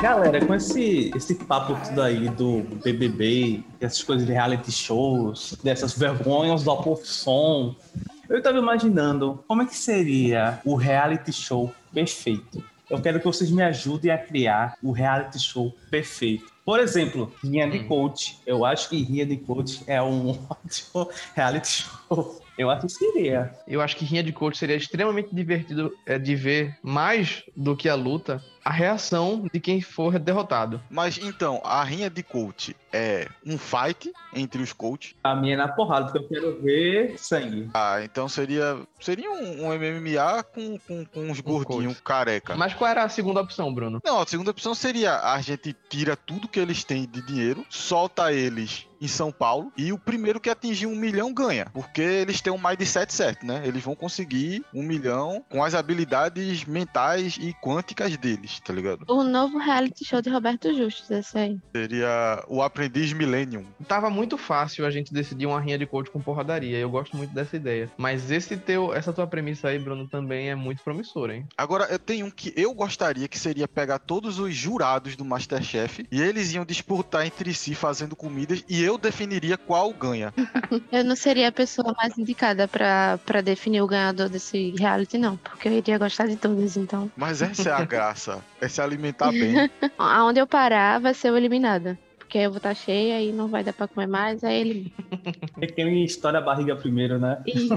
Galera, com esse, esse papo tudo aí do BBB, essas coisas de reality shows, dessas vergonhas da profissão, eu tava imaginando como é que seria o reality show perfeito. Eu quero que vocês me ajudem a criar o reality show perfeito. Por exemplo, Rinha de Coach. Eu acho que Rinha de Coach é um ótimo reality show. Eu acho que seria. Eu acho que Rinha de Coach seria extremamente divertido é, de ver mais do que a luta a reação de quem for derrotado. Mas então, a rinha de coach é um fight entre os coaches? A minha é na porrada, porque eu quero ver sangue. Ah, então seria seria um, um MMA com, com, com uns gordinhos careca. Mas qual era a segunda opção, Bruno? Não, a segunda opção seria a gente tira tudo que eles têm de dinheiro, solta eles em São Paulo e o primeiro que atingir um milhão ganha, porque eles têm um mindset certo, né? Eles vão conseguir um milhão com as habilidades mentais e quânticas deles, tá ligado? O novo reality show de Roberto Justus, esse aí. Seria o Aprendiz Millennium. Tava muito fácil a gente decidir uma rinha de coach com porradaria. Eu gosto muito dessa ideia. Mas esse teu, essa tua premissa aí, Bruno, também é muito promissora, hein? Agora, eu tenho um que eu gostaria que seria pegar todos os jurados do Masterchef e eles iam disputar entre si fazendo comidas e eu definiria qual ganha. eu não seria a pessoa mais indicada para definir o ganhador desse reality, não, porque eu iria gostar de todos, então. Mas essa é a graça, é se alimentar bem. Aonde eu parar vai ser eliminada porque eu vou estar tá cheia e não vai dar pra comer mais, aí ele. É quem estoura a barriga primeiro, né? Isso.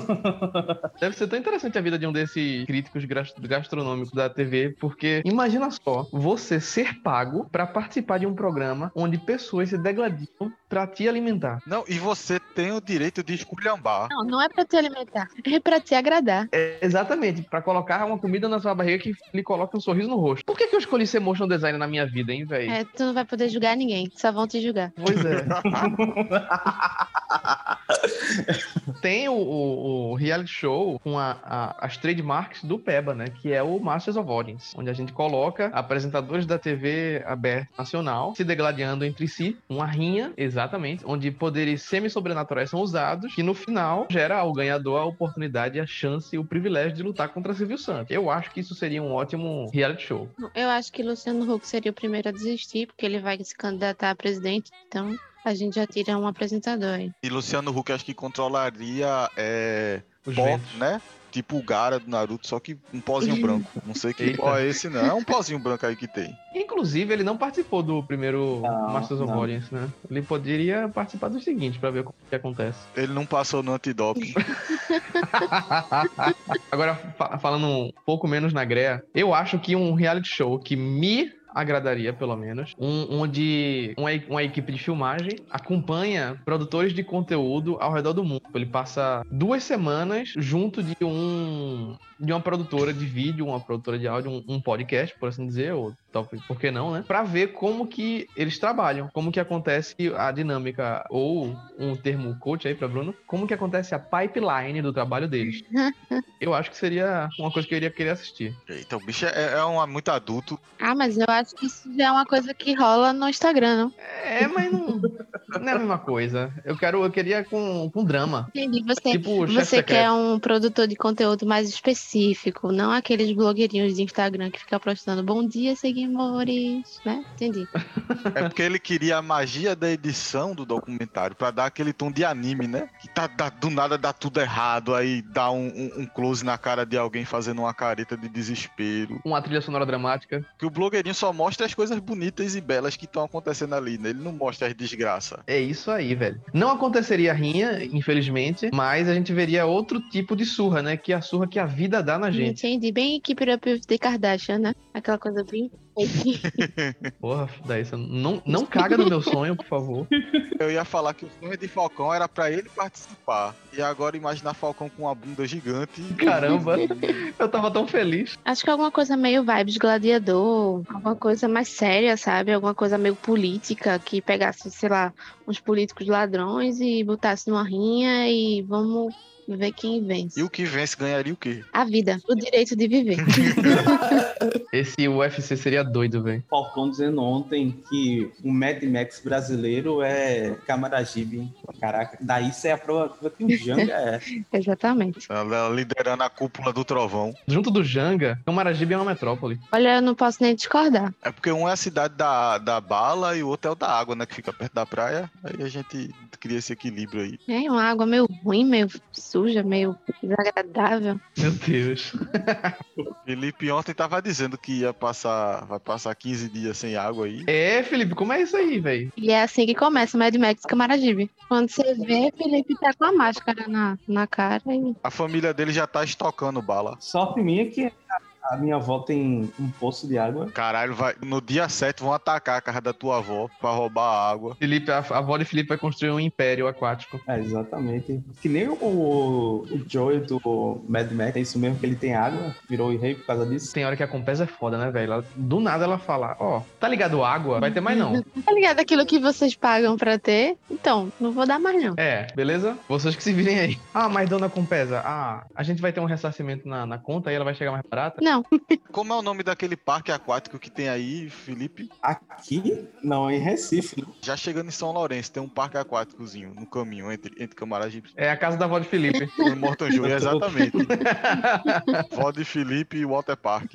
Deve ser tão interessante a vida de um desses críticos gastronômicos da TV, porque imagina só, você ser pago para participar de um programa onde pessoas se degladiam para te alimentar. Não, e você tem o direito de esculhambar. Não, não é para te alimentar, é para te agradar. É, exatamente, para colocar uma comida na sua barriga que lhe coloque um sorriso no rosto. Por que, que eu escolhi ser motion designer na minha vida, hein, velho? É, tu não vai poder julgar ninguém, só vão te julgar. Pois é. Tem o, o, o, reality show com a, a, as trademarks do PEBA, né? Que é o Masters of Audience, onde a gente coloca apresentadores da TV aberta nacional se degladiando entre si, uma rinha, exatamente, onde poderes semi-sobrenaturais são usados, e no final gera ao ganhador a oportunidade, a chance e o privilégio de lutar contra Silvio Santos. Eu acho que isso seria um ótimo reality show. Eu acho que Luciano Huck seria o primeiro a desistir, porque ele vai se candidatar a presidente, então a gente já tira um apresentador aí. E Luciano Huck acho que controlaria é, os pó, né? Tipo o Gara do Naruto, só que um pozinho branco. Não sei que qual é esse, não. É um pozinho branco aí que tem. Inclusive, ele não participou do primeiro não, Masters of Audience, né? Ele poderia participar do seguinte, pra ver o que acontece. Ele não passou no antidoping. Agora, falando um pouco menos na greia, eu acho que um reality show que me agradaria, pelo menos, um, onde uma, uma equipe de filmagem acompanha produtores de conteúdo ao redor do mundo. Ele passa duas semanas junto de um de uma produtora de vídeo, uma produtora de áudio, um, um podcast, por assim dizer, ou talvez, por que não, né? Para ver como que eles trabalham, como que acontece a dinâmica, ou um termo coach aí para Bruno, como que acontece a pipeline do trabalho deles. eu acho que seria uma coisa que eu iria querer assistir. Então, o bicho é, é um muito adulto. Ah, mas eu acho que isso já é uma coisa que rola no Instagram, não? É, mas não, não é a mesma coisa. Eu quero, eu queria com, com drama. Entendi. Você, tipo, você quer um produtor de conteúdo mais específico não aqueles blogueirinhos de Instagram que ficam postando bom dia, seguidores, né? Entendi. É porque ele queria a magia da edição do documentário para dar aquele tom de anime, né? Que tá, tá, do nada dá tudo errado, aí dá um, um, um, close na cara de alguém fazendo uma careta de desespero. Uma trilha sonora dramática. Que o blogueirinho só mostra as coisas bonitas e belas que estão acontecendo ali, né? Ele não mostra as desgraças. É isso aí, velho. Não aconteceria rinha, infelizmente, mas a gente veria outro tipo de surra, né? Que é a surra que a vida dá na gente. Entendi. Bem equipe de Kardashian, né? Aquela coisa bem. Porra, daí você não, não caga no meu sonho, por favor. Eu ia falar que o sonho de Falcão era para ele participar. E agora imaginar Falcão com uma bunda gigante. Caramba, eu tava tão feliz. Acho que alguma coisa meio vibes gladiador, alguma coisa mais séria, sabe? Alguma coisa meio política que pegasse, sei lá, uns políticos ladrões e botasse numa rinha e vamos ver quem vence. E o que vence ganharia o quê? A vida, o direito de viver. Esse UFC seria doido, velho. Falcão dizendo ontem que o Mad Max brasileiro é Camaragibe. Caraca, daí isso é a prova que o Janga é. Exatamente. Ela liderando a cúpula do trovão. Junto do Janga, Camaragibe é uma metrópole. Olha, eu não posso nem discordar. É porque um é a cidade da, da bala e o outro é o da água, né? Que fica perto da praia. Aí a gente cria esse equilíbrio aí. É uma água meio ruim, meio suja, meio desagradável. Meu Deus. Felipe ontem tava dizendo que ia passar, vai passar 15 dias sem água aí. É, Felipe, como é isso aí, velho? E é assim que começa o Mad Max Camaragibe. Quando você vê, Felipe tá com a máscara na, na cara e A família dele já tá estocando bala. Sorte minha que a minha avó tem um poço de água. Caralho, vai, no dia 7 vão atacar a casa da tua avó pra roubar a água. Felipe, a, a avó de Felipe vai construir um império aquático. É, exatamente. Que nem o, o Joey do Mad Max, é isso mesmo que ele tem água, virou rei por causa disso. Tem hora que a Compesa é foda, né, velho? Do nada ela fala, ó, tá ligado água? Vai ter mais não. Tá ligado aquilo que vocês pagam pra ter? Então, não vou dar mais não. É, beleza? Vocês que se virem aí. Ah, mas dona Compesa, ah, a gente vai ter um ressarcimento na, na conta e ela vai chegar mais barata? Não, Como é o nome daquele parque aquático que tem aí, Felipe? Aqui? Não, em Recife. Já chegando em São Lourenço, tem um parque aquáticozinho no caminho entre, entre Camaragibe É a casa da avó de Felipe. e Morton Júlio, exatamente. Vó de Felipe e Water Park.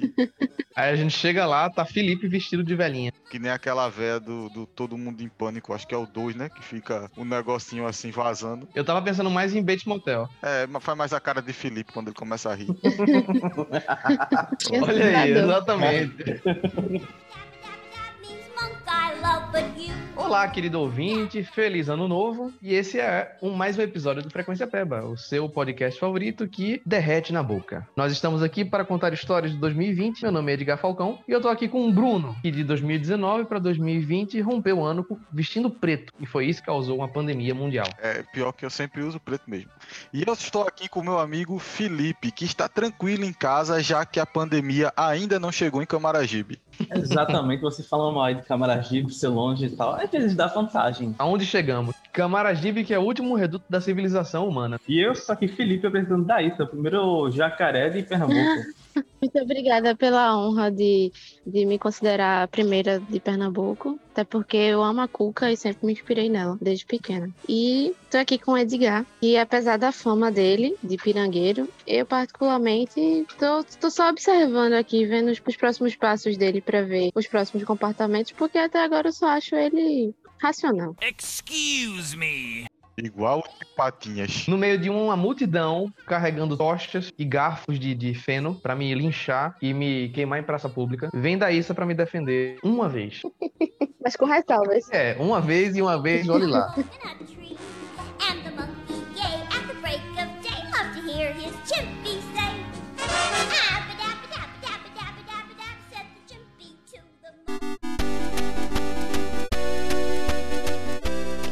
Aí a gente chega lá, tá Felipe vestido de velhinha. Que nem aquela véia do, do Todo Mundo em Pânico, acho que é o 2, né? Que fica um negocinho assim vazando. Eu tava pensando mais em Bates Motel. É, mas faz mais a cara de Felipe quando ele começa a rir. Olha aí, exatamente. Olá, querido ouvinte, feliz ano novo. E esse é um, mais um episódio do Frequência Peba, o seu podcast favorito que derrete na boca. Nós estamos aqui para contar histórias de 2020. Meu nome é Edgar Falcão e eu tô aqui com o Bruno, que de 2019 para 2020 rompeu o ano vestindo preto. E foi isso que causou uma pandemia mundial. É pior que eu sempre uso preto mesmo. E eu estou aqui com meu amigo Felipe, que está tranquilo em casa, já que a pandemia ainda não chegou em Camaragibe. Exatamente, você falando mal aí de Camaragibe, ser longe e tal, às vezes dá vantagem. Aonde chegamos? Camaragibe, que é o último reduto da civilização humana. E eu sou aqui Felipe apresentando da Ita, o primeiro jacaré de Pernambuco. Muito obrigada pela honra de, de me considerar a primeira de Pernambuco. Até porque eu amo a Cuca e sempre me inspirei nela, desde pequena. E tô aqui com o Edgar. E apesar da fama dele, de pirangueiro, eu particularmente tô, tô só observando aqui, vendo os, os próximos passos dele pra ver os próximos comportamentos, porque até agora eu só acho ele racional. Excuse me. Igual de patinhas. No meio de uma multidão carregando tochas e garfos de, de feno pra me linchar e me queimar em praça pública, vem da Issa pra me defender uma vez. Mas com ressalvas. É, uma vez e uma vez, olhe lá.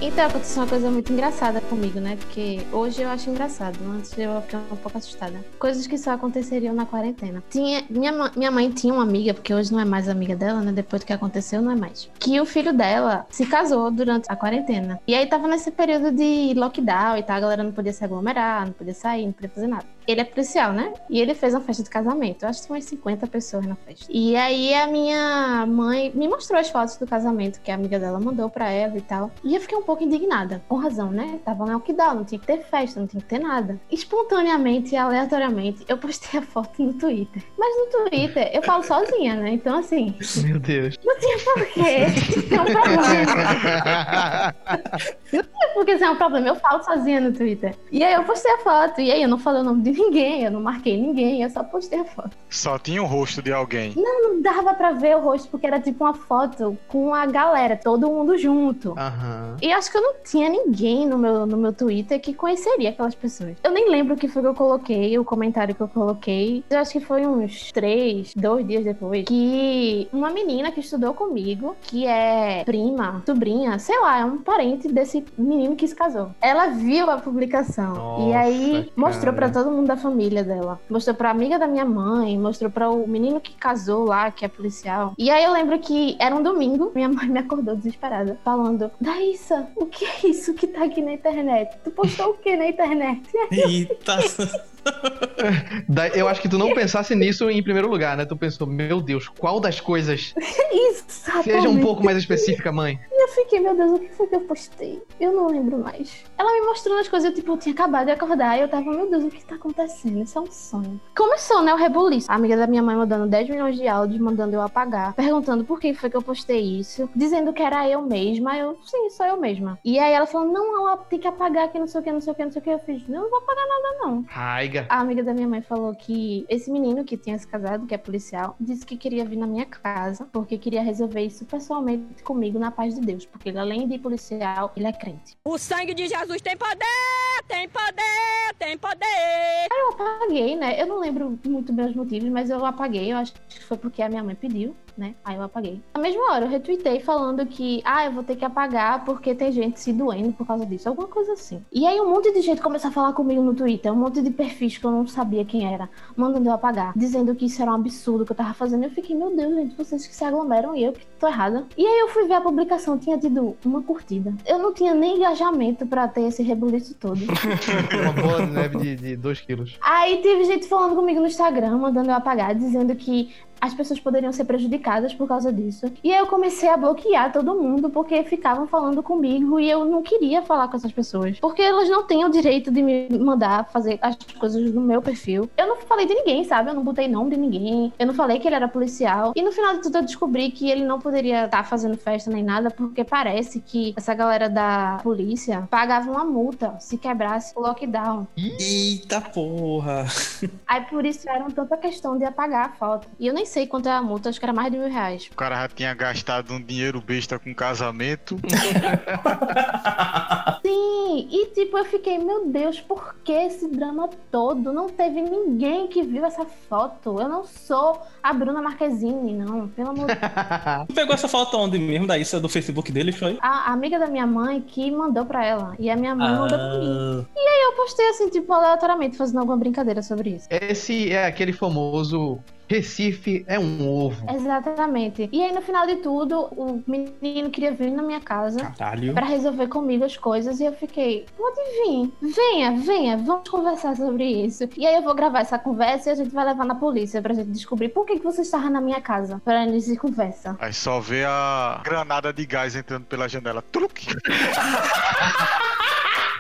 Então aconteceu uma coisa muito engraçada comigo, né? Porque hoje eu acho engraçado, antes eu fiquei um pouco assustada. Coisas que só aconteceriam na quarentena. Tinha, minha, minha mãe tinha uma amiga, porque hoje não é mais amiga dela, né? Depois do que aconteceu, não é mais. Que o filho dela se casou durante a quarentena. E aí tava nesse período de lockdown e tal, a galera não podia se aglomerar, não podia sair, não podia fazer nada. Ele é policial, né? E ele fez uma festa de casamento. Eu acho que tinha umas 50 pessoas na festa. E aí a minha mãe me mostrou as fotos do casamento que a amiga dela mandou pra ela e tal. E eu fiquei um pouco indignada. Com razão, né? Tava no lockdown, não tinha que ter festa, não tinha que ter nada. Espontaneamente e aleatoriamente, eu postei a foto no Twitter. Mas no Twitter eu falo sozinha, né? Então assim, Meu Deus. por quê? É um problema. Porque isso é um problema. Eu falo sozinha no Twitter. E aí eu postei a foto. E aí eu não falei o nome de ninguém, eu não marquei ninguém, eu só postei a foto. Só tinha o rosto de alguém. Não dava pra ver o rosto, porque era tipo uma foto com a galera, todo mundo junto. Aham. E acho que eu não tinha ninguém no meu, no meu Twitter que conheceria aquelas pessoas. Eu nem lembro o que foi que eu coloquei, o comentário que eu coloquei. Eu acho que foi uns três, dois dias depois, que uma menina que estudou comigo comigo, que é prima, sobrinha, sei lá, é um parente desse menino que se casou. Ela viu a publicação e Nossa, aí mostrou pra cara. todo mundo da família dela. Mostrou pra amiga da minha mãe, mostrou pra o menino que casou lá, que é policial. E aí eu lembro que era um domingo, minha mãe me acordou desesperada, falando: Daíssa, o que é isso que tá aqui na internet? Tu postou o que na internet? Eita. Eu acho que tu não pensasse nisso em primeiro lugar, né? Tu pensou, meu Deus, qual das coisas? Exatamente. Seja um pouco mais específica, mãe. Eu fiquei, meu Deus, o que foi que eu postei? Eu não lembro mais. Ela me mostrando as coisas, eu, tipo, eu tinha acabado de acordar e eu tava, meu Deus, o que tá acontecendo? Isso é um sonho. Começou, né, o rebuliço. A amiga da minha mãe mandando 10 milhões de áudios, mandando eu apagar, perguntando por que foi que eu postei isso, dizendo que era eu mesma. Eu, sim, sou eu mesma. E aí ela falou, não, ela tem que apagar que não sei o que, não sei o que, não sei o que. Eu fiz, não, não vou apagar nada, não. Raiga. A amiga da minha mãe falou que esse menino que tinha se casado, que é policial, disse que queria vir na minha casa porque queria resolver isso pessoalmente comigo na paz de Deus. Porque ele, além de policial, ele é crente. O sangue de Jesus tem poder, tem poder, tem poder. Eu apaguei, né? Eu não lembro muito bem os motivos, mas eu apaguei. Eu acho que foi porque a minha mãe pediu, né? Aí eu apaguei. Na mesma hora, eu retuitei falando que, ah, eu vou ter que apagar porque tem gente se doendo por causa disso. Alguma coisa assim. E aí um monte de gente começou a falar comigo no Twitter. Um monte de perfis que eu não sabia quem era. Mandando eu apagar. Dizendo que isso era um absurdo que eu tava fazendo. Eu fiquei, meu Deus, gente, vocês que se aglomeram e eu que tô errada. E aí eu fui ver a publicação. Tinha tido uma curtida. Eu não tinha nem engajamento pra ter esse rebuliço todo. Uma bola de neve de 2 quilos. Aí teve gente falando comigo no Instagram, mandando eu apagar, dizendo que as pessoas poderiam ser prejudicadas por causa disso. E aí eu comecei a bloquear todo mundo porque ficavam falando comigo e eu não queria falar com essas pessoas. Porque elas não têm o direito de me mandar fazer as coisas no meu perfil. Eu não falei de ninguém, sabe? Eu não botei nome de ninguém. Eu não falei que ele era policial. E no final de tudo eu descobri que ele não poderia estar fazendo festa nem nada porque parece que essa galera da polícia pagava uma multa se quebrasse o lockdown. Eita porra. Aí por isso era tanta questão de apagar a foto. E eu nem sei quanto é a multa, acho que era mais de mil reais. O cara já tinha gastado um dinheiro besta com casamento. Sim, e tipo, eu fiquei, meu Deus, por que esse drama todo? Não teve ninguém que viu essa foto. Eu não sou a Bruna Marquezine, não, pelo amor de Deus. Tu pegou essa foto onde mesmo? Da Issa do Facebook dele, foi? A amiga da minha mãe que mandou pra ela. E a minha mãe mandou pra mim. Ah, E eu postei assim, tipo, aleatoriamente, fazendo alguma brincadeira sobre isso. Esse é aquele famoso Recife é um ovo. Exatamente. E aí, no final de tudo, o menino queria vir na minha casa. Pra resolver comigo as coisas e eu fiquei, pode vir, venha, venha, vamos conversar sobre isso. E aí eu vou gravar essa conversa e a gente vai levar na polícia pra gente descobrir por que, que você estava na minha casa pra início de conversa. Aí só vê a granada de gás entrando pela janela. Truque!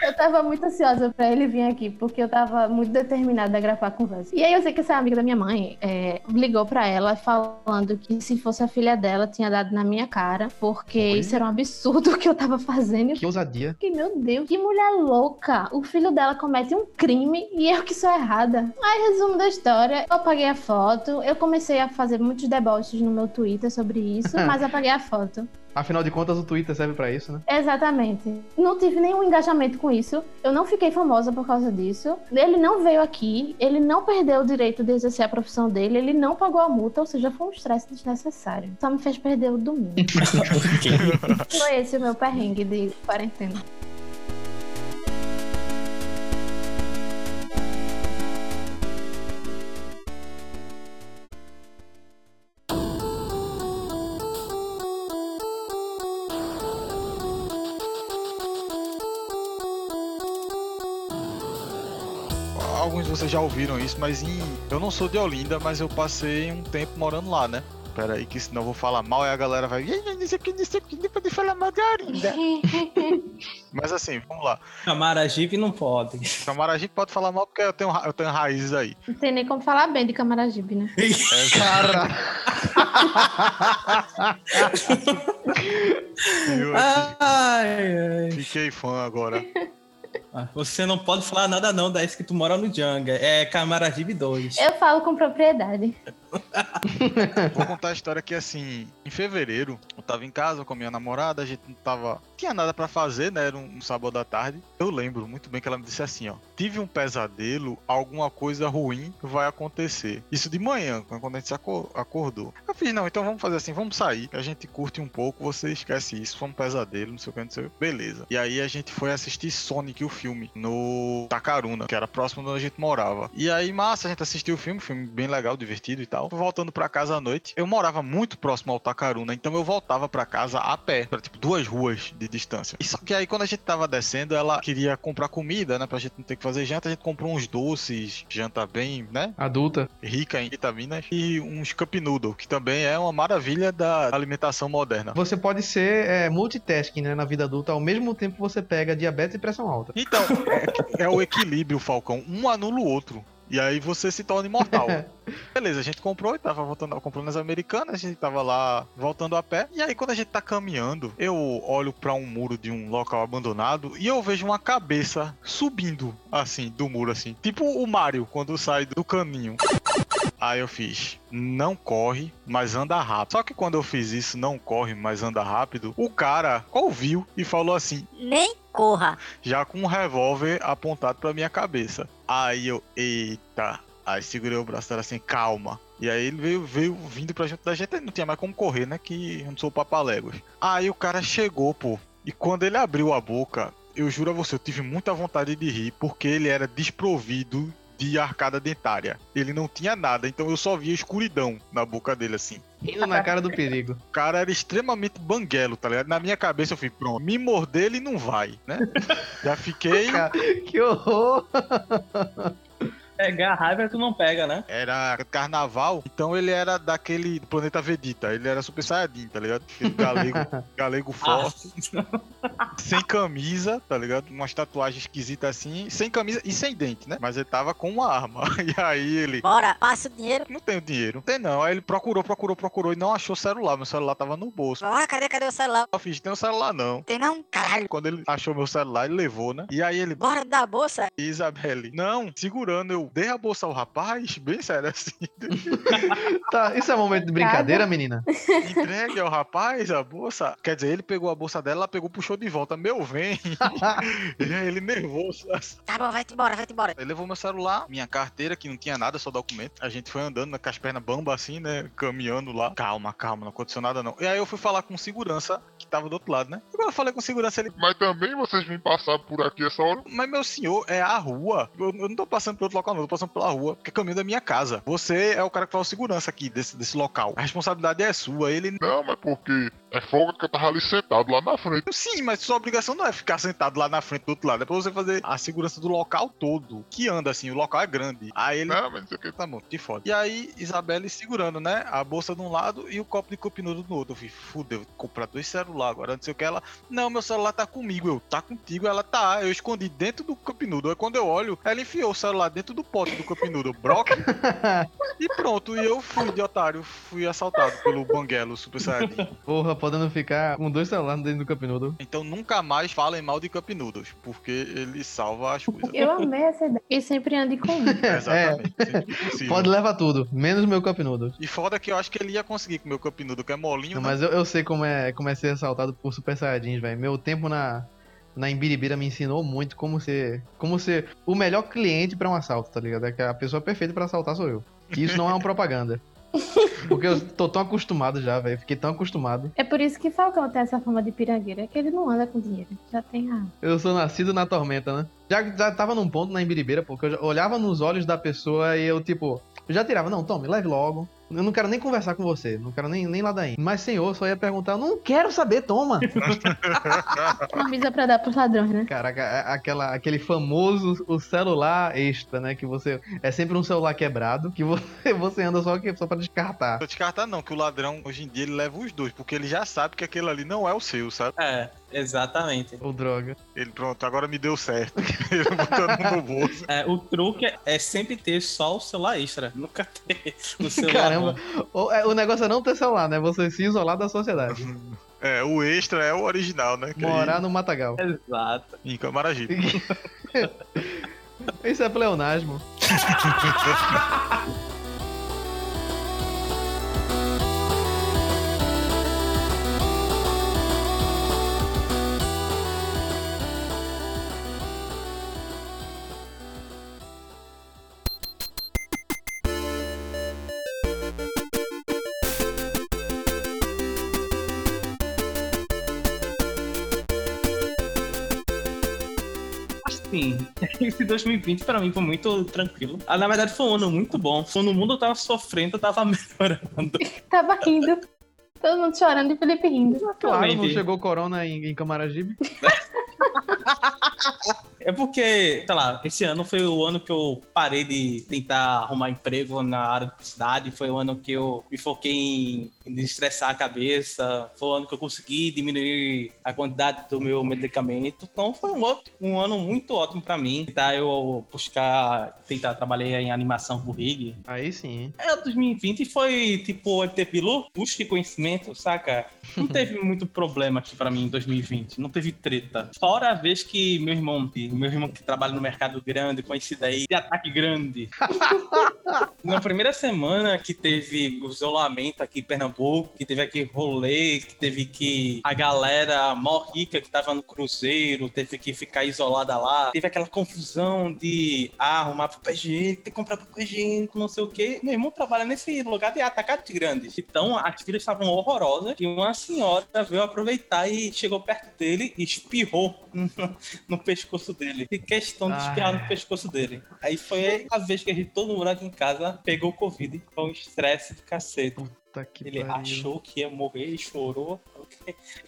Eu tava muito ansiosa pra ele vir aqui, porque eu tava muito determinada a gravar a conversa. E aí eu sei que essa amiga da minha mãe é, ligou pra ela falando que se fosse a filha dela, tinha dado na minha cara, porque Oi? isso era um absurdo o que eu tava fazendo. Que ousadia. Que, meu Deus, que mulher louca. O filho dela comete um crime e eu que sou errada. Aí, resumo da história, eu apaguei a foto. Eu comecei a fazer muitos deboches no meu Twitter sobre isso, mas apaguei a foto. Afinal de contas, o Twitter serve pra isso, né? Exatamente. Não tive nenhum engajamento com isso. Eu não fiquei famosa por causa disso. Ele não veio aqui, ele não perdeu o direito de exercer a profissão dele, ele não pagou a multa, ou seja, foi um estresse desnecessário. Só me fez perder o domingo. foi esse o meu perrengue de quarentena. Já ouviram isso, mas em... eu não sou de Olinda, mas eu passei um tempo morando lá, né? Pera aí, que senão eu vou falar mal e a galera vai. "Ih, Isso aqui, isso aqui, não pode falar mal de Olinda. Mas assim, vamos lá. Camaragibe não pode. Camaragibe pode falar mal porque eu tenho, eu tenho raízes aí. Não tem nem como falar bem de Camaragibe, né? Cara! Eu Ai, ai. fiquei fã agora. Ah, Você não pode falar nada não, daí que tu mora no Janga. É Camaragibe 2. Eu falo com propriedade. Vou contar a história que, assim, em fevereiro, eu tava em casa com a minha namorada, a gente não tava. tinha nada pra fazer, né? Era um, um sábado à tarde. Eu lembro muito bem que ela me disse assim: ó, tive um pesadelo, alguma coisa ruim vai acontecer. Isso de manhã, quando a gente se aco- acordou. Eu fiz, não, então vamos fazer assim, vamos sair, a gente curte um pouco, você esquece isso, foi um pesadelo, não sei o que, não sei o que. Beleza. E aí a gente foi assistir Sonic, o filme, no Tacaruna, que era próximo de onde a gente morava. E aí, massa, a gente assistiu o filme, filme bem legal, divertido e tal. Voltando pra casa à noite, eu morava muito próximo ao Tacaruna, então eu voltava pra casa a pé, pra tipo duas ruas de distância. E só que aí quando a gente tava descendo, ela queria comprar comida, né, pra gente não ter que fazer janta, a gente comprou uns doces, janta bem, né, Adulta. rica em vitaminas e uns cup noodle, que também é uma maravilha da alimentação moderna. Você pode ser é, multitasking, né, na vida adulta, ao mesmo tempo você pega diabetes e pressão alta. Então, é, é o equilíbrio, Falcão. Um anula o outro. E aí você se torna imortal. Beleza, a gente comprou e tava voltando, comprando nas americanas, a gente tava lá voltando a pé. E aí quando a gente tá caminhando, eu olho pra um muro de um local abandonado e eu vejo uma cabeça subindo assim do muro assim, tipo o Mario quando sai do caminho. Aí eu fiz, não corre, mas anda rápido. Só que quando eu fiz isso, não corre, mas anda rápido, o cara ouviu e falou assim: Nem corra. já com um revólver apontado pra minha cabeça. Aí eu, eita. Aí segurei o braço dela assim, calma. E aí ele veio, veio vindo pra junto da gente, não tinha mais como correr, né? Que eu não sou papaléguas. Aí o cara chegou, pô. E quando ele abriu a boca, eu juro a você, eu tive muita vontade de rir, porque ele era desprovido de arcada dentária. Ele não tinha nada, então eu só via escuridão na boca dele, assim. Rindo na cara do perigo. O cara era extremamente banguelo, tá ligado? Na minha cabeça eu fui, pronto, me morder ele não vai, né? Já fiquei. Que horror! Pegar a raiva tu não pega, né? Era carnaval, então ele era daquele do planeta Vegeta. Ele era super saiyajin, tá ligado? Aquele galego, galego forte, sem camisa, tá ligado? Umas tatuagens esquisitas assim, sem camisa e sem dente, né? Mas ele tava com uma arma. E aí ele. Bora, passa o dinheiro. Não tenho dinheiro. Não tem não. Aí ele procurou, procurou, procurou e não achou o celular. Meu celular tava no bolso. Bora, cadê, cadê o celular? Eu fiz, tem o celular não. Tem não? Caralho. Quando ele achou meu celular, ele levou, né? E aí ele, Bora da bolsa. Isabelle, não, segurando, eu dei a bolsa ao rapaz, bem sério assim. Tá, isso é um momento de brincadeira, menina? Entregue ao rapaz a bolsa. Quer dizer, ele pegou a bolsa dela, ela pegou, puxou de volta. Meu, vem. E aí ele nervoso. assim. Tá bom, vai-te embora, vai-te embora. Ele levou meu celular, minha carteira, que não tinha nada, só documento. A gente foi andando com as pernas bamba assim, né? Caminhando lá. Calma, calma, não aconteceu nada não. E aí eu fui falar com segurança, que tava do outro lado, né? E quando eu falei com segurança, ele. Mas também vocês vêm passar por aqui essa hora? Mas meu senhor, é a rua. Eu, eu não tô passando por outro local, não. Eu tô passando pela rua, que é caminho da minha casa. Você é o cara que faz segurança aqui desse, desse local. A responsabilidade é sua. Ele. Não, mas porque é folga que eu tava ali sentado lá na frente. Sim, mas sua obrigação não é ficar sentado lá na frente do outro lado. É pra você fazer a segurança do local todo. Que anda assim, o local é grande. Aí ele. Não, mas não sei o que. Tá bom, que foda. E aí, Isabelle segurando, né? A bolsa de um lado e o copo de cupinudo do outro. Eu falei, fudeu, comprar dois celulares agora. Não sei o que. Ela, não, meu celular tá comigo. Eu, tá contigo? Ela, tá. Eu escondi dentro do cupinudo. Aí quando eu olho, ela enfiou o celular dentro do pote do cupinudo. Eu, Brock. e pronto. E eu fui de otário. Fui assaltado pelo Banguelo Super Saiyajin. Porra, podendo ficar com dois celulares dentro do Cup Noodle. Então nunca mais falem mal de Cup Noodles. Porque ele salva as coisas. Eu amei essa ideia. E sempre ande com um. Exatamente. possível. Pode levar tudo, menos meu Cup Noodle. E foda que eu acho que ele ia conseguir comer o Cup Noodle, que é molinho, Não, né? mas eu, eu sei como é, como é ser assaltado por Super Saiyajins, velho. Meu tempo na, na Imbiribira me ensinou muito como ser, como ser o melhor cliente pra um assalto, tá ligado? É que a pessoa perfeita pra assaltar sou eu. E isso não é uma propaganda. Porque eu tô tão acostumado já, velho. Fiquei tão acostumado. É por isso que Falcão tem essa fama de pirangueira, é que ele não anda com dinheiro. Já tem a. Eu sou nascido na tormenta, né? Já, já tava num ponto na Imbiribeira, porque eu olhava nos olhos da pessoa e eu, tipo, eu já tirava, não, tome, leve logo. Eu não quero nem conversar com você, não quero nem, nem ladainha. Mas, senhor, só ia perguntar, eu não quero saber, toma. Uma misa pra dar pros ladrões, né? Caraca, aquela, aquele famoso o celular extra, né? Que você. É sempre um celular quebrado, que você, você anda só, que, só pra descartar. Tô descartar não, que o ladrão hoje em dia ele leva os dois, porque ele já sabe que aquele ali não é o seu, sabe? É, exatamente. Ou droga. Ele, pronto, agora me deu certo. ele botando no bolso. É, o truque é sempre ter só o celular extra. Nunca ter o celular. Caramba. O, é, o negócio é não ter celular, né? Você se isolar da sociedade. É, o extra é o original, né? Que Morar no Matagal. Exato. aí, em Camaragibe. Isso é pleonasmo. Assim, esse 2020 pra mim foi muito tranquilo. Ah, na verdade foi um ano muito bom. Quando o mundo tava sofrendo, eu tava melhorando. Tava rindo. Todo mundo chorando e Felipe rindo. Claro, não chegou corona em, em Camaragibe. É porque, sei lá, esse ano foi o ano que eu parei de tentar arrumar emprego na área de publicidade. Foi o ano que eu me foquei em, em desestressar a cabeça. Foi o ano que eu consegui diminuir a quantidade do meu medicamento. Então foi um, outro- um ano muito ótimo pra mim. Tentar eu buscar, tentar trabalhar em animação por rig. Aí sim? É, 2020 foi tipo MT Pilu, busque conhecimento, saca? Não teve muito problema aqui pra mim em 2020, não teve treta. Fora a vez que meu irmão, meu irmão que trabalha no mercado grande, conhecido aí, de ataque grande. Na primeira semana que teve o isolamento aqui em Pernambuco, que teve aqui rolê, que teve que a galera mó rica que tava no cruzeiro, teve que ficar isolada lá, teve aquela confusão de ah, arrumar papel higiênico, tem que comprar papel higiênico, não sei o quê. Meu irmão trabalha nesse lugar de atacado grandes. Então as filas estavam horrorosas e uma senhora veio aproveitar e chegou perto dele e espirrou no, no pescoço dele. E questão de espirrar no pescoço dele. Aí foi a vez que a gente, todo mundo aqui em casa pegou Covid. Foi um estresse do cacete. Puta que Ele pariu. achou que ia morrer e chorou.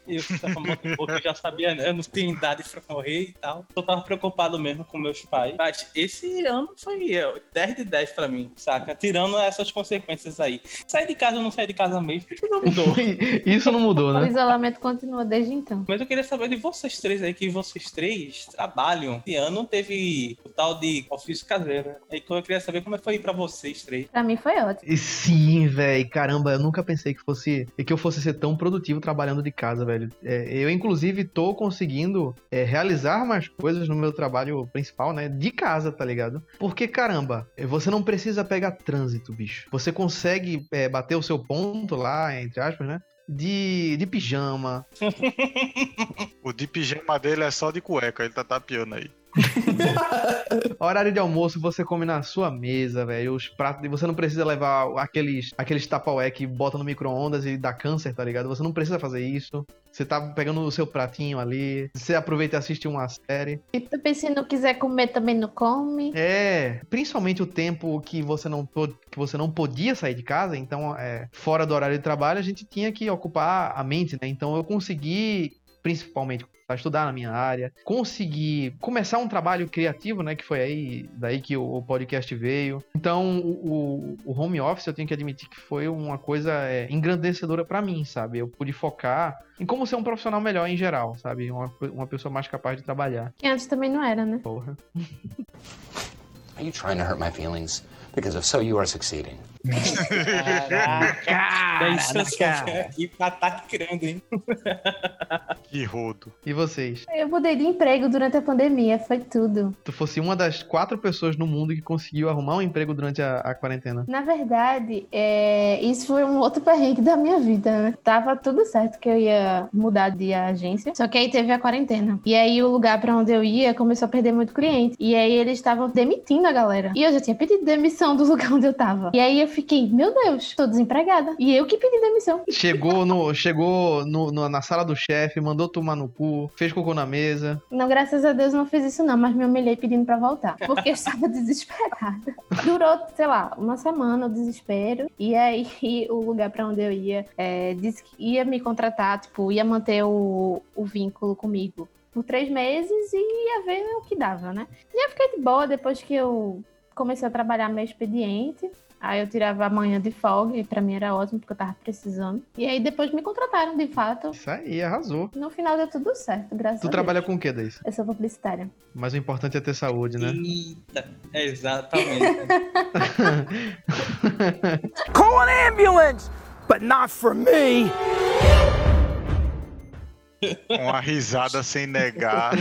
Eu, tava muito pouco, eu já sabia, né? Eu não tenho idade pra morrer e tal. Eu tava preocupado mesmo com meus pais. Mas esse ano foi é, 10 de 10 pra mim, saca? Tirando essas consequências aí. Sair de casa ou não sair de casa mesmo, isso não mudou. Isso não mudou, O né? isolamento continua desde então. Mas eu queria saber de vocês três aí, que vocês três trabalham. Esse ano teve o tal de ofício caseiro. Aí eu queria saber como é foi pra vocês três. Pra mim foi ótimo. E Sim, velho. Caramba, eu nunca pensei que fosse que eu fosse ser tão produtivo trabalhando de casa, velho. É, eu, inclusive, tô conseguindo é, realizar mais coisas no meu trabalho principal, né? De casa, tá ligado? Porque, caramba, você não precisa pegar trânsito, bicho. Você consegue é, bater o seu ponto lá, entre aspas, né? De, de pijama. O de pijama dele é só de cueca, ele tá tapeando aí. Horário de almoço você come na sua mesa, velho. Os pratos. Você não precisa levar aqueles, aqueles tapaué que bota no micro-ondas e dá câncer, tá ligado? Você não precisa fazer isso. Você tá pegando o seu pratinho ali. Você aproveita e assiste uma série. E também se não quiser comer, também não come. É, principalmente o tempo que você não, que você não podia sair de casa, então, é, fora do horário de trabalho, a gente tinha que ocupar a mente, né? Então eu consegui, principalmente, a estudar na minha área, consegui começar um trabalho criativo, né? Que foi aí, daí que o, o podcast veio. Então, o, o- o home office, eu tenho que admitir que foi uma coisa é, engrandecedora pra mim, sabe? Eu pude focar em como ser um profissional melhor em geral, sabe? Uma, uma pessoa mais capaz de trabalhar. Que antes também não era, né? Porra. Are you trying to hurt my feelings? Because if so, you are succeeding. Caraca! É isso aqui pra ataque grande, hein? Que rodo. E vocês? Eu mudei de emprego durante a pandemia, foi tudo. tu fosse uma das quatro pessoas no mundo que conseguiu arrumar um emprego durante a, a quarentena. Na verdade, é, isso foi um outro perrengue da minha vida, né? Tava tudo certo que eu ia mudar de agência, só que aí teve a quarentena. E aí o lugar pra onde eu ia começou a perder muito cliente. E aí eles estavam demitindo a galera. E eu já tinha pedido demissão do lugar onde eu tava. E aí eu fiquei, meu Deus, tô desempregada. E eu que pedi demissão. Chegou, no, chegou no- no- na sala do chefe, mandou tomar no cu, fez cocô na mesa. Não, graças a Deus não fiz isso não, mas me humilhei pedindo pra voltar, porque eu estava desesperada. Durou, sei lá, uma semana o desespero, e aí o lugar pra onde eu ia é, disse que ia me contratar, tipo, ia manter o, o vínculo comigo por três meses e ia ver o que dava, né? E eu fiquei de boa depois que eu comecei a trabalhar meu expediente. Aí eu tirava a manhã de folga, e pra mim era ótimo, porque eu tava precisando. E aí depois me contrataram, de fato. Isso aí, arrasou. No final deu tudo certo, graças Tu a trabalha Deus. com o que, Daisy? Eu sou publicitária. Mas o importante é ter saúde, né? Eita, exatamente. Call an ambulance, but not for me. Uma risada sem negar.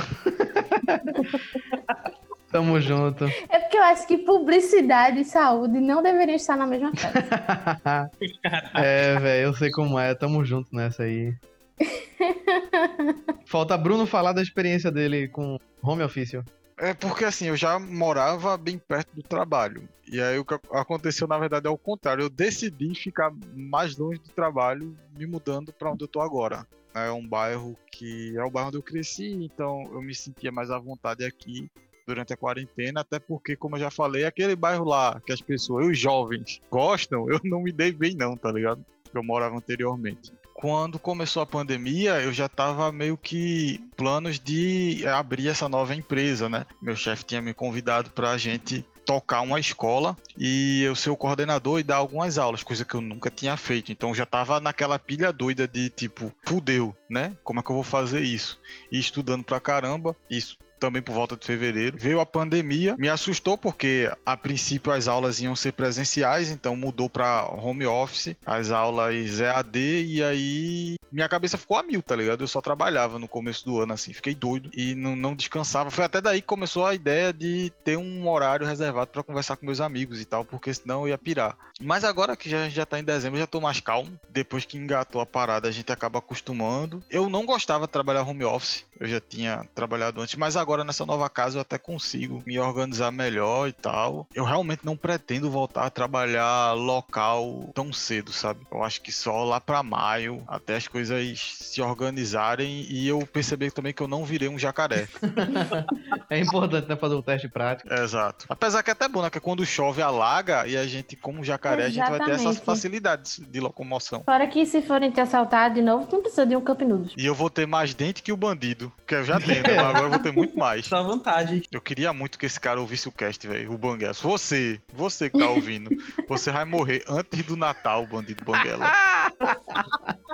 Tamo junto. É acho que publicidade e saúde não deveriam estar na mesma casa. É, velho, eu sei como é. Tamo junto nessa aí. Falta Bruno falar da experiência dele com home office. É porque assim, eu já morava bem perto do trabalho. E aí o que aconteceu, na verdade, é o contrário. Eu decidi ficar mais longe do trabalho, me mudando para onde eu tô agora. É um bairro que é o bairro onde eu cresci, então eu me sentia mais à vontade aqui. Durante a quarentena, até porque, como eu já falei, aquele bairro lá que as pessoas, os jovens, gostam, eu não me dei bem não, tá ligado? Que eu morava anteriormente. Quando começou a pandemia, eu já tava meio que planos de abrir essa nova empresa, né? Meu chefe tinha me convidado pra gente tocar uma escola e eu ser o coordenador e dar algumas aulas, coisa que eu nunca tinha feito. Então já tava naquela pilha doida de tipo, fudeu, né? Como é que eu vou fazer isso? E estudando pra caramba, isso também por volta de fevereiro. Veio a pandemia, me assustou porque a princípio as aulas iam ser presenciais, então mudou para home office, as aulas EAD e aí minha cabeça ficou a mil, tá ligado? Eu só trabalhava no começo do ano assim, fiquei doido e não, não descansava. Foi até daí que começou a ideia de ter um horário reservado para conversar com meus amigos e tal, porque senão eu ia pirar. Mas agora que já, já tá em dezembro, já tô mais calmo. Depois que engatou a parada, a gente acaba acostumando. Eu não gostava de trabalhar home office, eu já tinha trabalhado antes, mas agora nessa nova casa eu até consigo me organizar melhor e tal. Eu realmente não pretendo voltar a trabalhar local tão cedo, sabe? Eu acho que só lá para maio, até as coisas se organizarem e eu perceber também que eu não virei um jacaré. É importante né, fazer o teste prático. Exato. Apesar que é até bom, né? Que quando chove alaga e a gente, como jacaré, a gente vai ter essas Exatamente. facilidades de locomoção. Fora que se forem te assaltar de novo, tu não precisa de um Noodles. E eu vou ter mais dente que o bandido, que eu já tenho, né? Mas agora eu vou ter muito mais. É a vantagem. Eu queria muito que esse cara ouvisse o cast, velho. O Banguela. Você, você que tá ouvindo, você vai morrer antes do Natal, bandido Banguela.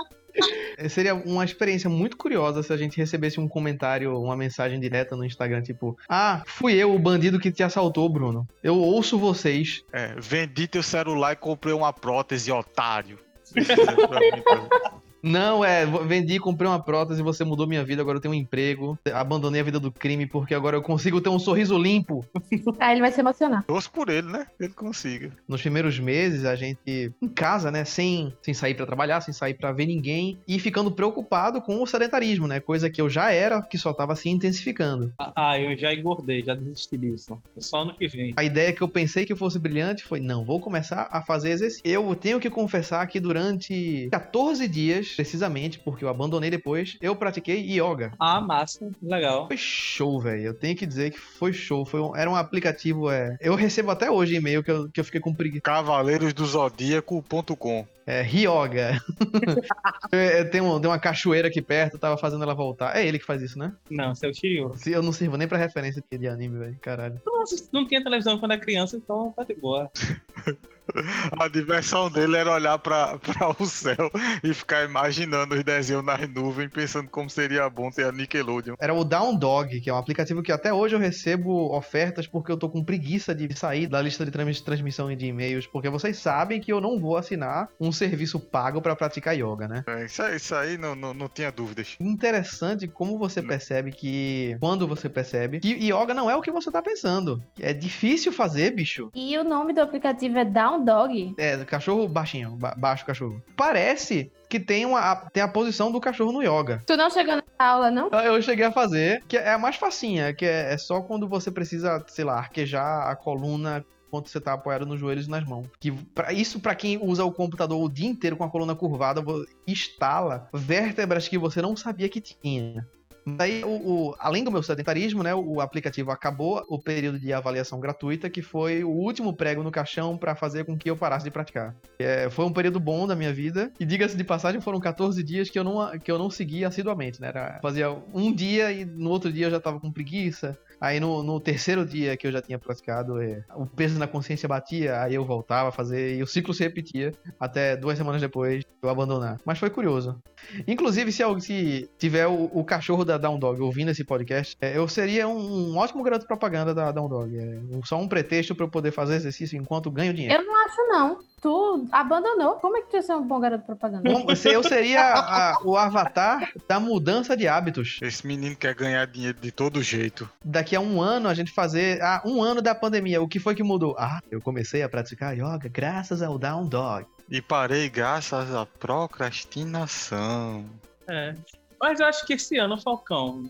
É, Seria uma experiência muito curiosa se a gente recebesse um comentário, uma mensagem direta no Instagram, tipo: Ah, fui eu, o bandido que te assaltou, Bruno. Eu ouço vocês. É, vendi teu celular e comprei uma prótese, otário. Dizendo pra mim, tá? Não, é, vendi, comprei uma prótese, você mudou minha vida, agora eu tenho um emprego. Abandonei a vida do crime porque agora eu consigo ter um sorriso limpo. Aí ele vai se emocionar. Torço por ele, né? Ele consiga. Nos primeiros meses, a gente em casa, né, sem, sem sair pra trabalhar, sem sair pra ver ninguém e ficando preocupado com o sedentarismo, né, coisa que eu já era, que só tava se intensificando. Ah, eu já engordei, já desisti disso. É só ano que vem. A ideia que eu pensei que fosse brilhante foi, não, vou começar a fazer exercício. Eu tenho que confessar que durante 14 dias, precisamente, porque eu abandonei depois, eu pratiquei yoga. Ah, massa. Legal. Foi show, velho. Eu tenho que dizer que foi show. Foi um- era um aplicativo, é. Eu recebo até hoje e-mail que eu, que eu fiquei com preguiça. Cavaleiros do Zodíaco.com. É, Ryoga. tenho, um- tem uma cachoeira aqui perto, eu tava fazendo ela voltar. É ele que faz isso, né? Não, seu tio. Se- Eu não sirvo nem pra referência de anime, velho. Caralho. Assist- não tinha televisão quando era criança, então tá de boa. A diversão dele era olhar pra, pra o céu e ficar imaginando os desenhos nas nuvens, pensando como seria bom ter a Nickelodeon. Era o Down Dog, que é um aplicativo que até hoje eu recebo ofertas porque eu tô com preguiça de sair da lista de trans- transmissão de e-mails, porque vocês sabem que eu não vou assinar um serviço pago pra praticar yoga, né? É, isso aí, isso aí não, não, não tinha dúvidas. Interessante como você percebe que. Quando você percebe que yoga não é o que você tá pensando. É difícil fazer, bicho. E o nome do aplicativo é Down Dog. É, cachorro baixinho, ba- baixo cachorro. Parece que tem, uma, a- tem a posição do cachorro no yoga. Tu não chegou nessa aula, não? Eu cheguei a fazer, que é a mais facinha, que é, é só quando você precisa, sei lá, arquejar a coluna enquanto você tá apoiado nos joelhos e nas mãos. Que pra, isso para quem usa o computador o dia inteiro com a coluna curvada, instala vértebras que você não sabia que tinha. Daí, o, o- além do meu sedentarismo, né, o aplicativo acabou o período de avaliação gratuita, que foi o último prego no caixão para fazer com que eu parasse de praticar. É, foi um período bom da minha vida. E diga-se de passagem, foram 14 dias que eu não, que eu não segui assiduamente, né? Era, fazia um dia e no outro dia eu já tava com preguiça. Aí no, no terceiro dia que eu já tinha praticado, é, o peso na consciência batia, aí eu voltava a fazer e o ciclo se repetia até duas semanas depois eu abandonar. Mas foi curioso. Inclusive, se, se tiver o, o cachorro da Down Dog ouvindo esse podcast, é, eu seria um, um ótimo garoto propaganda da Down Dog. É, só um pretexto para eu poder fazer exercício enquanto ganho dinheiro. Eu não acho, não. Tu abandonou. Como é que tu ia ser um bom garoto propaganda? Eu seria a- o avatar da mudança de hábitos. Esse menino quer ganhar dinheiro de todo jeito. Daqui a um ano a gente fazer. Ah, um ano da pandemia. O que foi que mudou? Ah, eu comecei a praticar yoga graças ao Down Dog. E parei graças à procrastinação. É. Mas eu acho que esse ano, Falcão,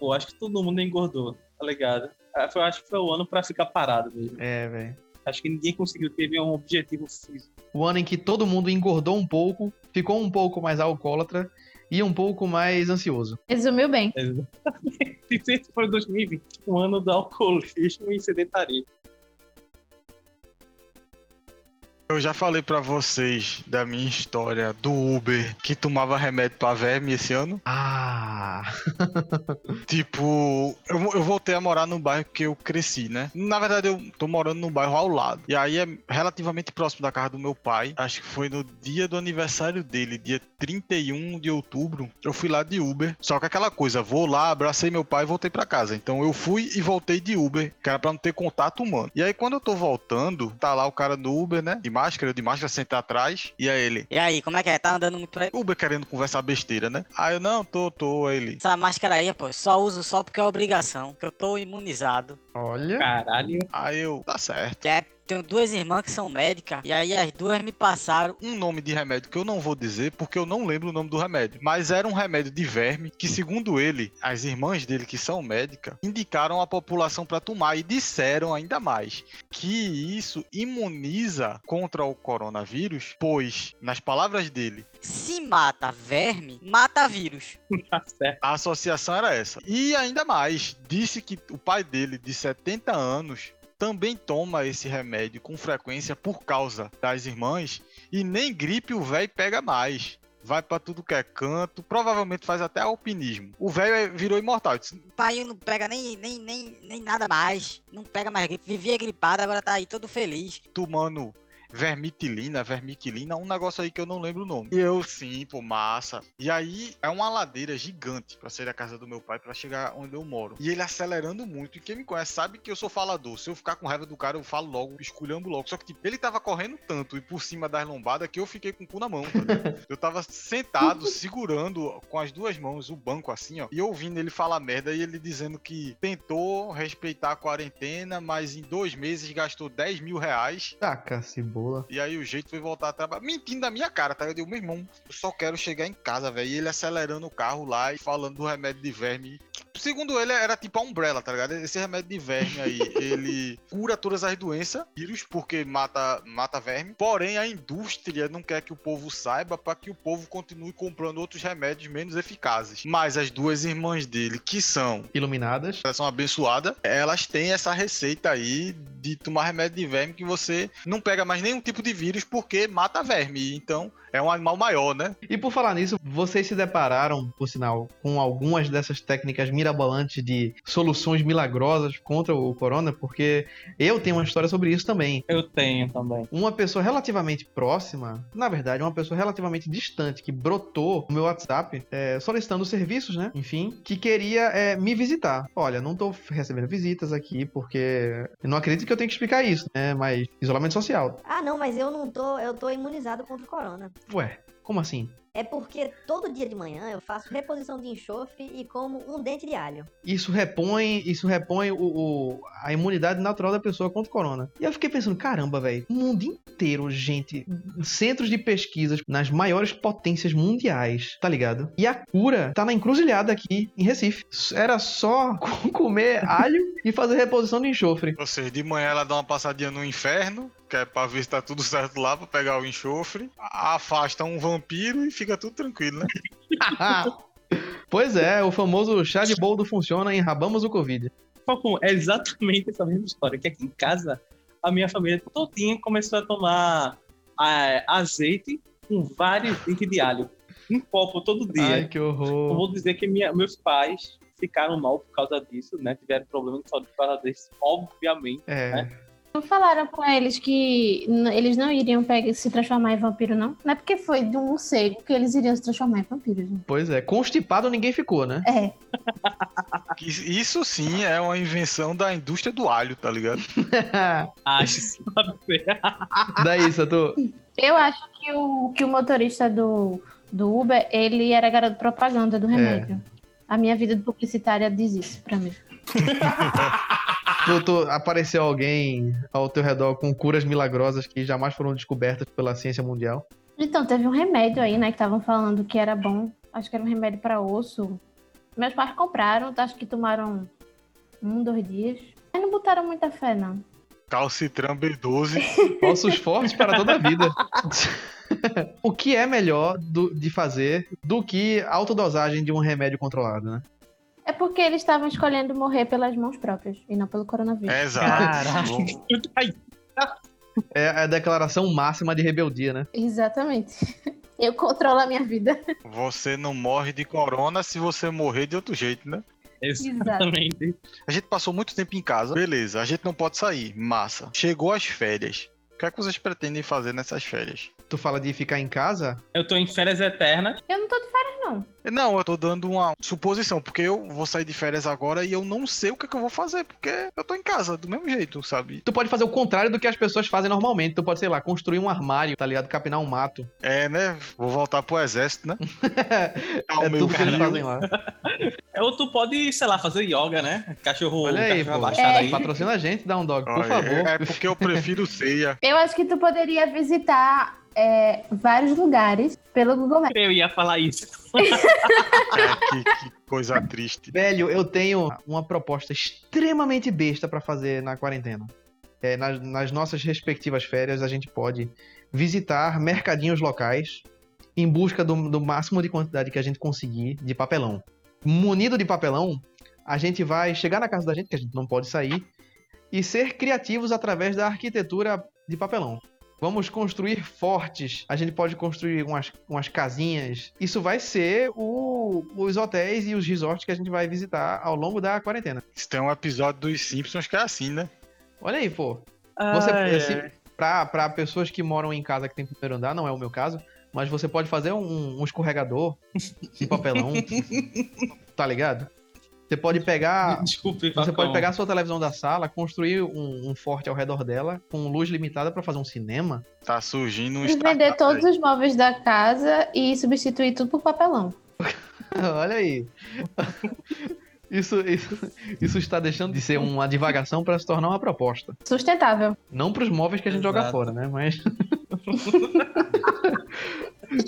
boa, acho que todo mundo engordou, tá ligado? Ah, foi- acho que foi o ano pra ficar parado mesmo. É, velho. Acho que ninguém conseguiu ter um objetivo físico. O ano em que todo mundo engordou um pouco, ficou um pouco mais alcoólatra e um pouco mais ansioso. Resumiu bem. Exatamente. Esse foi 2020, um ano do alcoolismo e sedentarismo. Eu já falei pra vocês da minha história do Uber que tomava remédio pra verme esse ano. Ah! Tipo, eu, eu voltei a morar no bairro que eu cresci, né? Na verdade, eu tô morando no bairro ao lado. E aí é relativamente próximo da casa do meu pai. Acho que foi no dia do aniversário dele, dia 31 de outubro. Eu fui lá de Uber. Só que aquela coisa, vou lá, abracei meu pai e voltei pra casa. Então eu fui e voltei de Uber, que era pra não ter contato humano. E aí quando eu tô voltando, tá lá o cara do Uber, né? De máscara, eu de máscara, senta atrás. E aí ele, E aí, como é que é? Tá andando muito aí? Uber querendo conversar besteira, né? Aí eu, não, tô, tô. Aí ele, Essa máscara aí, pô, só uso só porque é obrigação, que eu tô imunizado. Olha. Caralho. aí eu, tá certo. É, tenho duas irmãs que são médicas, e aí as duas me passaram. um nome de remédio que eu não vou dizer porque eu não lembro o nome do remédio, mas era um remédio de verme que, segundo ele, as irmãs dele que são médicas indicaram a população para tomar e disseram ainda mais que isso imuniza contra o coronavírus, pois, nas palavras dele, Se mata verme, mata vírus. Tá certo. a associação era essa. E ainda mais, disse que o pai dele, de 70 anos, também toma esse remédio com frequência por causa das irmãs e nem gripe o velho pega mais. Vai pra tudo que é canto, provavelmente faz até alpinismo. O velho é- virou imortal. Disse, Pai não pega nem, nem, nem, nem nada mais. Não pega mais gripe. Vivia gripado, agora tá aí todo feliz. tomando vermitilina, vermiquilina, um negócio aí que eu não lembro o nome. E eu, sim, pô, massa. E aí é uma ladeira gigante pra sair da casa do meu pai pra chegar onde eu moro. E ele acelerando muito. E quem me conhece sabe que eu sou falador. Se eu ficar com raiva do cara, eu falo logo, esculhando logo. Só que tipo, ele tava correndo tanto e por cima das lombadas que eu fiquei com o cu na mão. tá eu tava sentado, segurando com as duas mãos o banco assim, ó. E ouvindo ele falar merda e ele dizendo que tentou respeitar a quarentena, mas em dois meses gastou 10 mil reais Taca, cebola. e aí o jeito foi voltar a trabalhar. Mentindo da minha cara, tá? Eu digo, meu irmão, eu só quero chegar em casa, velho. E ele acelerando o carro lá e falando do remédio de verme. Segundo ele, era tipo a Umbrella, tá ligado? Esse remédio de verme aí, ele cura todas as doenças, vírus, porque mata, mata verme. Porém, a indústria não quer que o povo saiba para que o povo continue comprando outros remédios menos eficazes. Mas as duas irmãs dele, que são Iluminadas. elas são abençoadas, elas têm essa receita aí de tomar remédio de verme que você não pega mais nenhum tipo de vírus porque mata verme. Então é um animal maior, né? E por falar nisso, vocês se depararam, por sinal, com algumas dessas técnicas mirabolantes de soluções milagrosas contra o corona? Porque eu tenho uma história sobre isso também. Eu tenho também. Uma pessoa relativamente próxima, na verdade, uma pessoa relativamente distante, que brotou no meu WhatsApp é, solicitando serviços, né? Enfim, que queria é, me visitar. Olha, não tô recebendo visitas aqui porque eu não acredito que eu tenho que explicar isso, né? Mas isolamento social. Ah, não, mas eu não tô, eu tô imunizado contra o corona. Ué, como assim? É porque todo dia de manhã eu faço reposição de enxofre e como um dente de alho. Isso repõe, isso repõe o, o- a imunidade natural da pessoa contra o corona. E eu fiquei pensando, caramba, velho, o mundo inteiro, gente, centros de pesquisas nas maiores potências mundiais, tá ligado? E a cura tá na encruzilhada aqui em Recife. Era só comer alho e fazer reposição de enxofre. Ou seja, de manhã ela dá uma passadinha no inferno, que é pra ver se tá tudo certo lá, pra pegar o enxofre. Afasta um vampiro e fica tudo tranquilo, né? pois é, o famoso chá de boldo funciona e enrabamos o Covid. Falcão, é exatamente essa mesma história. Que aqui em casa, a minha família todinha começou a tomar ah, azeite com vários dentes de alho. Um copo todo dia. Ai, que Eu horror. vou dizer que minha- meus pais ficaram mal por causa disso, né? Tiveram problema de saúde por causa disso, obviamente. É. né? Não falaram com eles que eles não iriam pegar, se transformar em vampiro, não? Não é porque foi de um morcego que eles iriam se transformar em vampiro, gente. Pois é, constipado ninguém ficou, né? É. Isso sim é uma invenção da indústria do alho, tá ligado? Acho sabe? Daí, Sato. Eu acho que o, que o motorista do, do Uber, ele era garoto propaganda do remédio. A minha vida de publicitária diz isso pra mim. Tu, tu- apareceu alguém ao teu redor com curas milagrosas que jamais foram descobertas pela ciência mundial? Então, teve um remédio aí, né, que estavam falando que era bom. Acho que era um remédio pra osso. Meus pais compraram, acho que tomaram um, dois dias. Mas não botaram muita fé, não. Calcitran B12. Ossos fortes para toda a vida. o que é melhor do- de fazer do que a autodosagem de um remédio controlado, né? É porque eles estavam escolhendo morrer pelas mãos próprias e não pelo coronavírus. É, exato. É a declaração máxima de rebeldia, né? Exatamente. Eu controlo a minha vida. Você não morre de corona se você morrer de outro jeito, né? Exatamente. A gente passou muito tempo em casa, beleza, a gente não pode sair, massa. Chegou as férias. O que é que vocês pretendem fazer nessas férias? Tu fala de ficar em casa, Eu tô em férias eternas. Eu não tô de férias, não. Não, eu tô dando uma suposição, porque eu vou sair de férias agora e eu não sei o que, é que eu vou fazer, porque eu tô em casa, do mesmo jeito, sabe? tu pode fazer o contrário do que as pessoas fazem normalmente. Tu pode, sei lá, construir um armário, tá ligado? Capinar um mato. É, né? Vou voltar pro exército, né? Ah, o é meu tudo que eles fazem lá. Ou tu pode, sei lá, fazer yoga, né? Cachorro, Olha aí, cachorro abaixado aí. Patrocina a gente, dá um dog, por Olha, favor. É, é porque eu prefiro ceia. Eu acho que tu poderia visitar é, vários lugares pelo Google Maps. Eu ia falar isso. É, que, que coisa triste. Velho, eu tenho uma proposta extremamente besta pra fazer na quarentena. É, nas, nas nossas respectivas férias, a gente pode visitar mercadinhos locais em busca do, do máximo de quantidade que a gente conseguir de papelão. Munido de papelão, a gente vai chegar na casa da gente, que a gente não pode sair, e ser criativos através da arquitetura de papelão. Vamos construir fortes. A gente pode construir umas, umas casinhas. Isso vai ser o- os hotéis e os resorts que a gente vai visitar ao longo da quarentena. Isso tem um episódio dos Simpsons que é assim, né? Olha aí, pô. Você, Ai, esse- ai. pra, pra pessoas que moram em casa que tem primeiro andar, não é o meu caso, mas você pode fazer um, um escorregador de papelão. tá ligado? Você pode pegar. Desculpe, Você pode pegar a sua televisão da sala, construir um, um forte ao redor dela, com luz limitada pra fazer um cinema. Tá surgindo um E vender todos aí. os móveis da casa e substituir tudo por papelão. Olha aí. Isso, isso, isso está deixando de ser uma divagação para se tornar uma proposta. Sustentável. Não para os móveis que a gente joga Exato. fora, né? Mas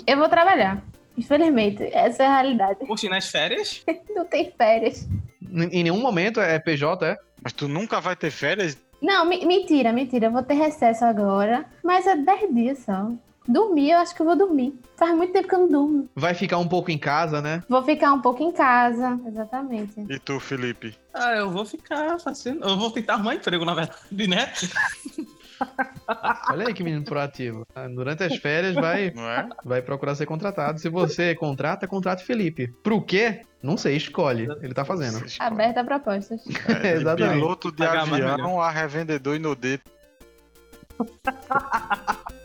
Eu vou trabalhar. Infelizmente, essa é a realidade. E nas férias? Não tem férias. em nenhum momento é PJ, é? Mas tu nunca vai ter férias? Não, me- mentira, mentira. Eu vou ter recesso agora. Mas é 10 dias só. Dormir, eu acho que eu vou dormir. Faz muito tempo que eu não durmo. Vai ficar um pouco em casa, né? Vou ficar um pouco em casa. Exatamente. E tu, Felipe? Ah, eu vou ficar fazendo. Eu vou tentar arrumar emprego, na verdade, né? Olha aí que menino proativo. Durante as férias vai, Não é? vai procurar ser contratado. Se você contrata, contrate Felipe. Pro quê? Não sei, escolhe. Ele tá fazendo. Aberta a propostas. É, Exatamente. piloto de Pagar avião a revendedor inodê. É,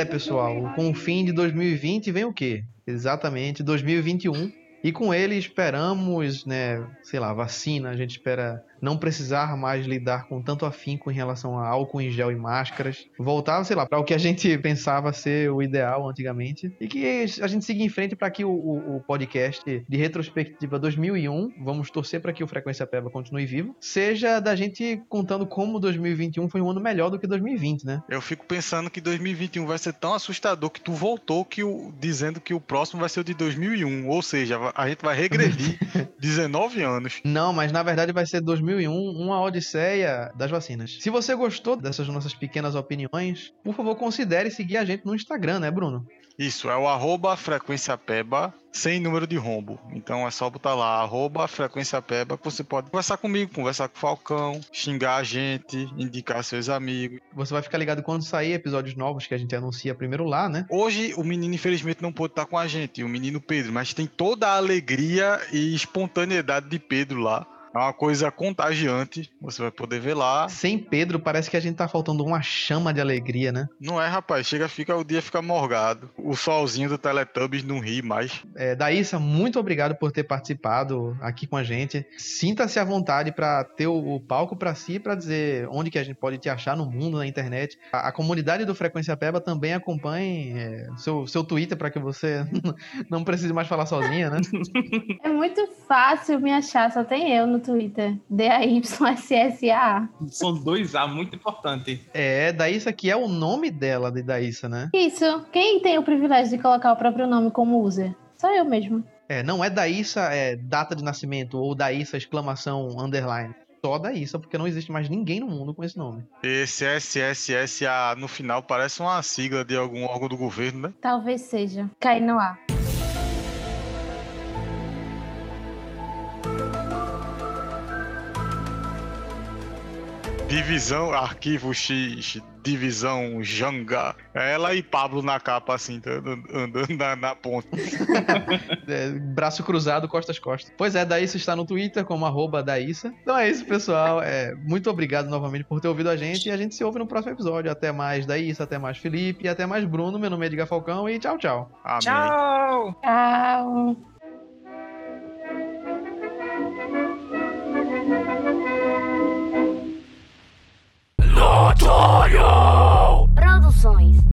é, pessoal. Com o fim de 2020 vem o quê? Exatamente 2021. E com ele esperamos, né, sei lá, vacina. A gente espera não precisar mais lidar com tanto afinco em relação a álcool em gel e máscaras. Voltar, sei lá, para o que a gente pensava ser o ideal antigamente. E que a gente siga em frente para que o, o- o podcast de retrospectiva 2001, vamos torcer para que o Frequência Peba continue vivo, seja da gente contando como 2021 foi um ano melhor do que 2020, né? Eu fico pensando que 2021 vai ser tão assustador que tu voltou que o, dizendo que o próximo vai ser o de 2001. Ou seja, a gente vai regredir 19 anos. Não, mas na verdade vai ser 2001, uma odisseia das vacinas. Se você gostou dessas nossas pequenas opiniões, por favor considere seguir a gente no Instagram, né, Bruno? Isso, é o arroba frequência peba sem número de rombo. Então é só botar lá, arroba frequência peba, que você pode conversar comigo, conversar com o Falcão, xingar a gente, indicar seus amigos. Você vai ficar ligado quando sair episódios novos que a gente anuncia primeiro lá, né? Hoje o menino infelizmente não pôde estar com a gente, o menino Pedro, mas tem toda a alegria e espontaneidade de Pedro lá. É uma coisa contagiante, você vai poder ver lá. Sem Pedro, parece que a gente tá faltando uma chama de alegria, né? Não é, rapaz, chega, fica o dia fica morgado. O solzinho do Teletubbies não ri mais. É, Daísa, muito obrigado por ter participado aqui com a gente. Sinta-se à vontade para ter o, o palco para si, para dizer onde que a gente pode te achar no mundo, na internet. A, a comunidade do Frequência Peba também acompanhe é, seu, seu Twitter para que você não precise mais falar sozinha, né? É muito fácil me achar, só tem eu no Twitter. D-A-Y-S-S-A. São dois A, muito importante. É, Daísa que é o nome dela de Daísa, né? Isso. Quem tem o privilégio de colocar o próprio nome como user? Só eu mesmo. É, não é Daísa é, data de nascimento ou Daísa exclamação underline. Só Daísa, porque não existe mais ninguém no mundo com esse nome. Esse SSSA no final parece uma sigla de algum órgão do governo, né? Talvez seja. Cair no ar. Divisão Arquivo X, Divisão Janga. Ela e Pablo na capa, assim, andando, andando na, na ponta. É, braço cruzado, costas costas. Pois é, Daísa está no Twitter como arroba Daísa. Então é isso, pessoal. É, muito obrigado novamente por ter ouvido a gente e a gente se ouve no próximo episódio. Até mais Daísa, até mais Felipe e até mais Bruno. Meu nome é Edgar Falcão e tchau, tchau. Amém. Tchau! Tchau. Aleatório! Produções